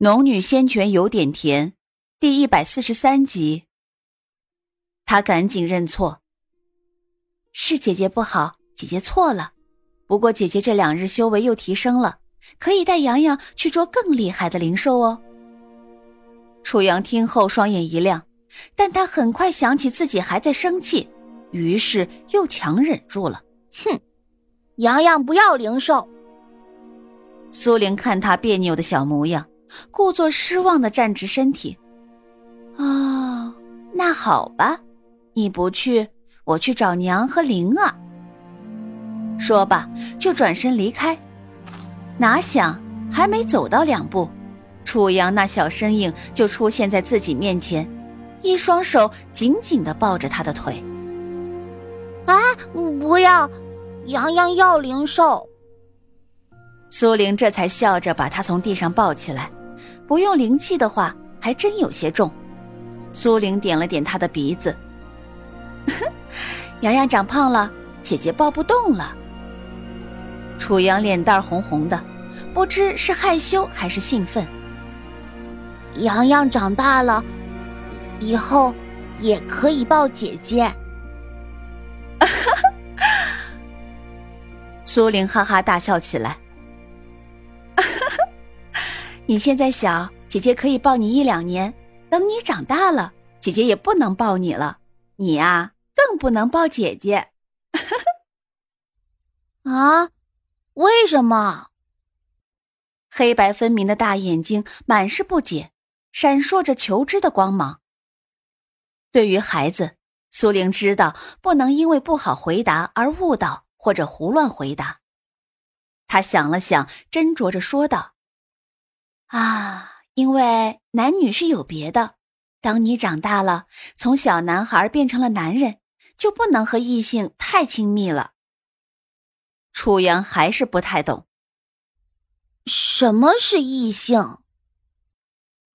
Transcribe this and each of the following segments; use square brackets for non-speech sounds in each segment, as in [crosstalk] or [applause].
农女仙泉有点甜，第一百四十三集。他赶紧认错，是姐姐不好，姐姐错了。不过姐姐这两日修为又提升了，可以带洋洋去捉更厉害的灵兽哦。楚阳听后双眼一亮，但他很快想起自己还在生气，于是又强忍住了。哼，洋洋不要灵兽。苏玲看他别扭的小模样。故作失望的站直身体，哦，那好吧，你不去，我去找娘和灵儿。说罢，就转身离开。哪想还没走到两步，楚阳那小身影就出现在自己面前，一双手紧紧的抱着他的腿。啊，不要，洋洋要灵兽。苏玲这才笑着把他从地上抱起来。不用灵气的话，还真有些重。苏玲点了点他的鼻子，[laughs] 洋洋长胖了，姐姐抱不动了。楚阳脸蛋红红的，不知是害羞还是兴奋。洋洋长大了，以后也可以抱姐姐。[laughs] 苏玲哈哈大笑起来。你现在小，姐姐可以抱你一两年。等你长大了，姐姐也不能抱你了。你呀，更不能抱姐姐。[laughs] 啊？为什么？黑白分明的大眼睛满是不解，闪烁着求知的光芒。对于孩子，苏玲知道不能因为不好回答而误导或者胡乱回答。她想了想，斟酌着说道。啊，因为男女是有别的。当你长大了，从小男孩变成了男人，就不能和异性太亲密了。楚阳还是不太懂，什么是异性？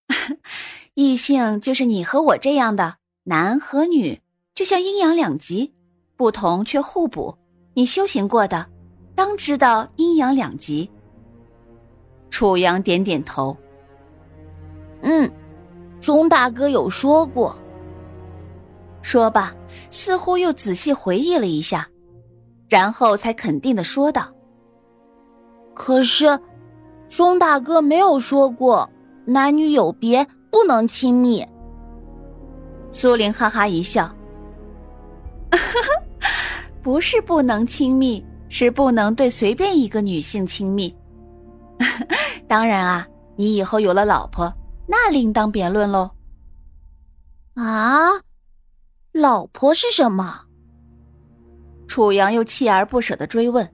[laughs] 异性就是你和我这样的男和女，就像阴阳两极，不同却互补。你修行过的，当知道阴阳两极。楚阳点点头。嗯，钟大哥有说过。说罢，似乎又仔细回忆了一下，然后才肯定的说道：“可是，钟大哥没有说过男女有别，不能亲密。”苏玲哈哈一笑：“ [laughs] 不是不能亲密，是不能对随便一个女性亲密。” [laughs] 当然啊，你以后有了老婆，那另当别论喽。啊，老婆是什么？楚阳又锲而不舍的追问。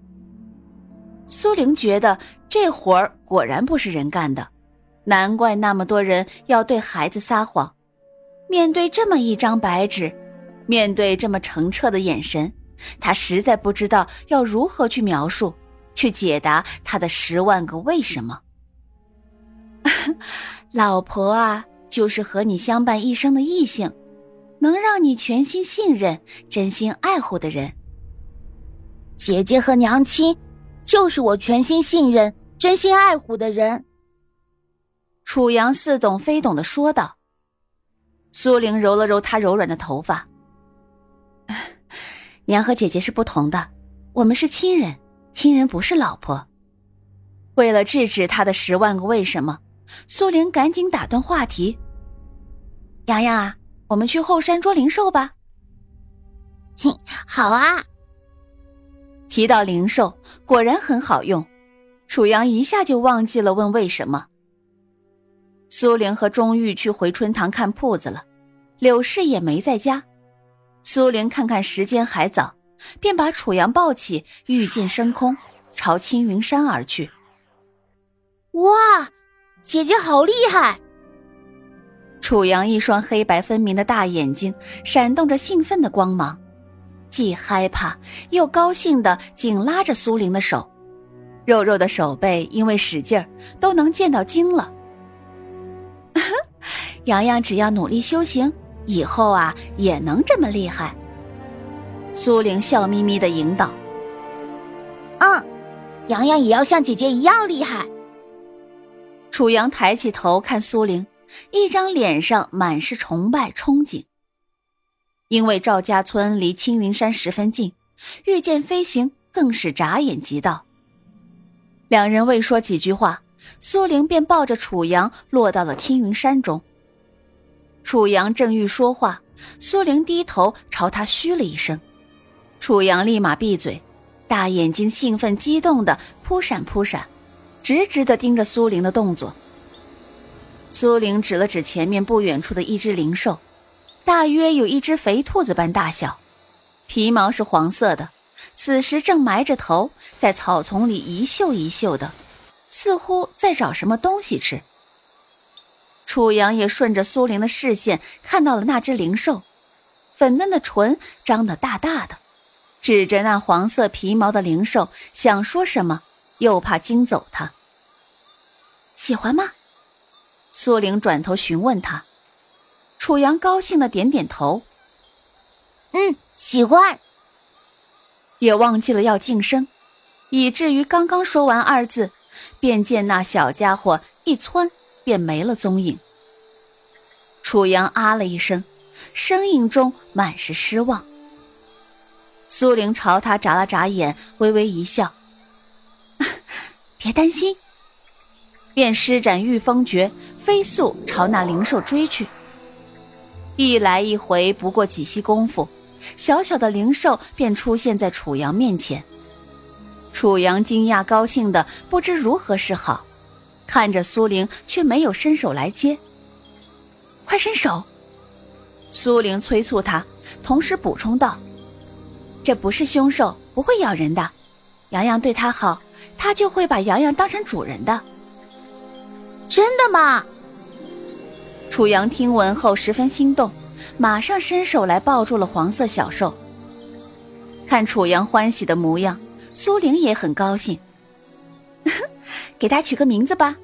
苏玲觉得这活儿果然不是人干的，难怪那么多人要对孩子撒谎。面对这么一张白纸，面对这么澄澈的眼神，他实在不知道要如何去描述。去解答他的十万个为什么。[laughs] 老婆啊，就是和你相伴一生的异性，能让你全心信任、真心爱护的人。姐姐和娘亲，就是我全心信任、真心爱护的人。楚阳似懂非懂的说道。苏玲揉了揉他柔软的头发，[sighs] 娘和姐姐是不同的，我们是亲人。亲人不是老婆。为了制止他的十万个为什么，苏玲赶紧打断话题：“洋洋啊，我们去后山捉灵兽吧。”“哼，好啊。”提到灵兽，果然很好用。楚阳一下就忘记了问为什么。苏玲和钟玉去回春堂看铺子了，柳氏也没在家。苏玲看看时间还早。便把楚阳抱起，御剑升空，朝青云山而去。哇，姐姐好厉害！楚阳一双黑白分明的大眼睛闪动着兴奋的光芒，既害怕又高兴的紧拉着苏玲的手，肉肉的手背因为使劲儿都能见到筋了。[laughs] 洋洋只要努力修行，以后啊也能这么厉害。苏玲笑眯眯的引导：“嗯，洋洋也要像姐姐一样厉害。”楚阳抬起头看苏玲，一张脸上满是崇拜憧憬。因为赵家村离青云山十分近，御剑飞行更是眨眼即到。两人未说几句话，苏玲便抱着楚阳落到了青云山中。楚阳正欲说话，苏玲低头朝他嘘了一声，楚阳立马闭嘴，大眼睛兴奋激动的扑闪扑闪，直直的盯着苏玲的动作。苏玲指了指前面不远处的一只灵兽。大约有一只肥兔子般大小，皮毛是黄色的，此时正埋着头在草丛里一嗅一嗅的，似乎在找什么东西吃。楚阳也顺着苏玲的视线看到了那只灵兽，粉嫩的唇张得大大的，指着那黄色皮毛的灵兽想说什么，又怕惊走它。喜欢吗？苏玲转头询问他。楚阳高兴的点点头，嗯，喜欢。也忘记了要晋升，以至于刚刚说完二字，便见那小家伙一窜，便没了踪影。楚阳啊了一声，声音中满是失望。苏玲朝他眨了眨眼，微微一笑：“别担心。”便施展御风诀，飞速朝那灵兽追去。一来一回不过几息功夫，小小的灵兽便出现在楚阳面前。楚阳惊讶高兴的不知如何是好，看着苏玲却没有伸手来接。快伸手！苏玲催促他，同时补充道：“这不是凶兽，不会咬人的。洋洋对它好，它就会把洋洋当成主人的。”真的吗？楚阳听闻后十分心动，马上伸手来抱住了黄色小兽。看楚阳欢喜的模样，苏玲也很高兴。[laughs] 给他取个名字吧。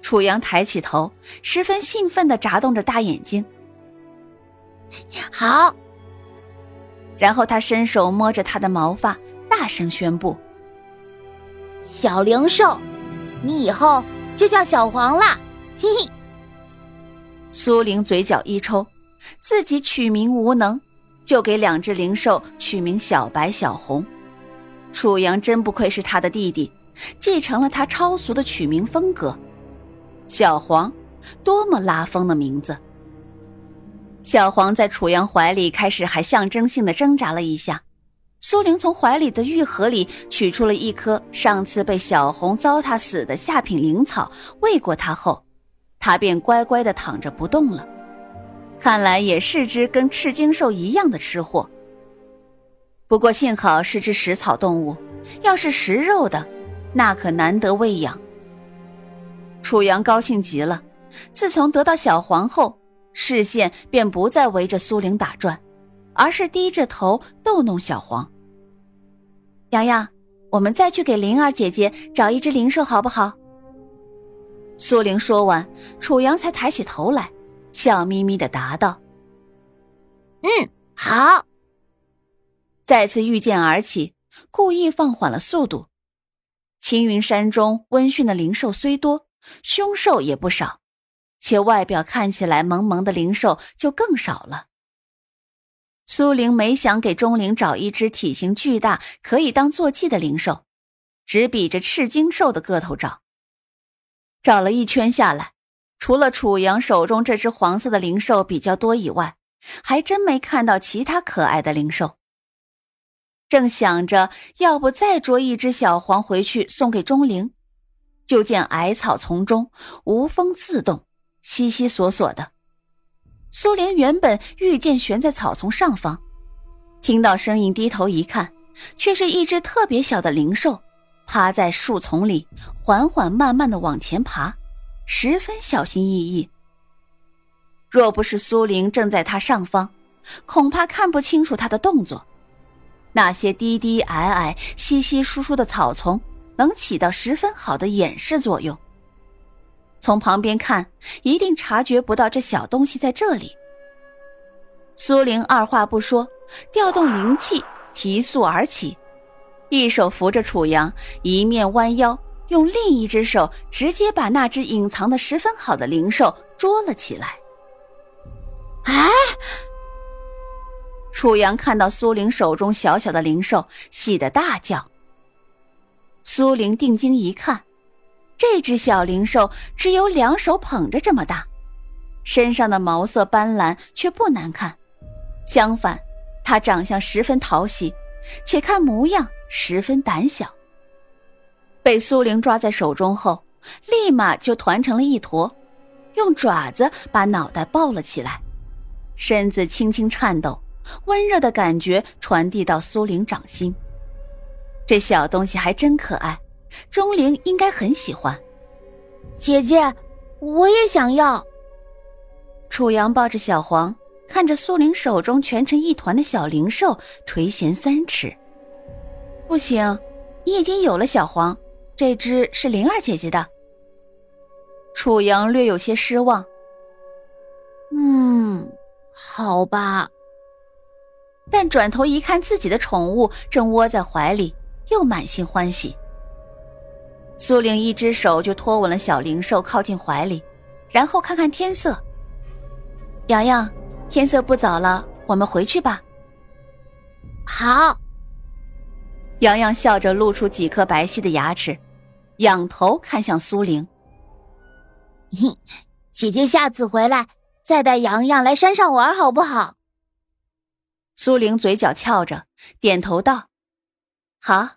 楚阳抬起头，十分兴奋地眨动着大眼睛。好。然后他伸手摸着他的毛发，大声宣布：“小灵兽，你以后就叫小黄了。”嘿嘿。苏玲嘴角一抽，自己取名无能，就给两只灵兽取名小白、小红。楚阳真不愧是他的弟弟，继承了他超俗的取名风格。小黄，多么拉风的名字！小黄在楚阳怀里开始还象征性的挣扎了一下，苏玲从怀里的玉盒里取出了一颗上次被小红糟蹋死的下品灵草，喂过他后。他便乖乖的躺着不动了，看来也是只跟赤金兽一样的吃货。不过幸好是只食草动物，要是食肉的，那可难得喂养。楚阳高兴极了，自从得到小黄后，视线便不再围着苏玲打转，而是低着头逗弄小黄。洋洋，我们再去给灵儿姐姐找一只灵兽，好不好？苏玲说完，楚阳才抬起头来，笑眯眯的答道：“嗯，好。”再次御剑而起，故意放缓了速度。青云山中温驯的灵兽虽多，凶兽也不少，且外表看起来萌萌的灵兽就更少了。苏玲没想给钟灵找一只体型巨大、可以当坐骑的灵兽，只比着赤金兽的个头找。找了一圈下来，除了楚阳手中这只黄色的灵兽比较多以外，还真没看到其他可爱的灵兽。正想着要不再捉一只小黄回去送给钟灵，就见矮草丛中无风自动，悉悉索索的。苏玲原本御剑悬在草丛上方，听到声音低头一看，却是一只特别小的灵兽。趴在树丛里，缓缓慢慢的往前爬，十分小心翼翼。若不是苏玲正在他上方，恐怕看不清楚他的动作。那些低低矮矮、稀稀疏疏的草丛，能起到十分好的掩饰作用。从旁边看，一定察觉不到这小东西在这里。苏玲二话不说，调动灵气，提速而起。一手扶着楚阳，一面弯腰，用另一只手直接把那只隐藏的十分好的灵兽捉了起来。哎！楚阳看到苏玲手中小小的灵兽，喜得大叫。苏玲定睛一看，这只小灵兽只有两手捧着这么大，身上的毛色斑斓却不难看，相反，它长相十分讨喜，且看模样十分胆小。被苏玲抓在手中后，立马就团成了一坨，用爪子把脑袋抱了起来，身子轻轻颤抖。温热的感觉传递到苏玲掌心，这小东西还真可爱，钟灵应该很喜欢。姐姐，我也想要。楚阳抱着小黄，看着苏玲手中蜷成一团的小灵兽，垂涎三尺。不行，你已经有了小黄，这只是灵儿姐姐的。楚阳略有些失望。嗯，好吧。但转头一看，自己的宠物正窝在怀里，又满心欢喜。苏玲一只手就托稳了小灵兽，靠近怀里，然后看看天色。洋洋，天色不早了，我们回去吧。好。洋洋笑着露出几颗白皙的牙齿，仰头看向苏玲。[laughs] 姐姐下次回来再带洋洋来山上玩，好不好？苏玲嘴角翘着，点头道：“好。”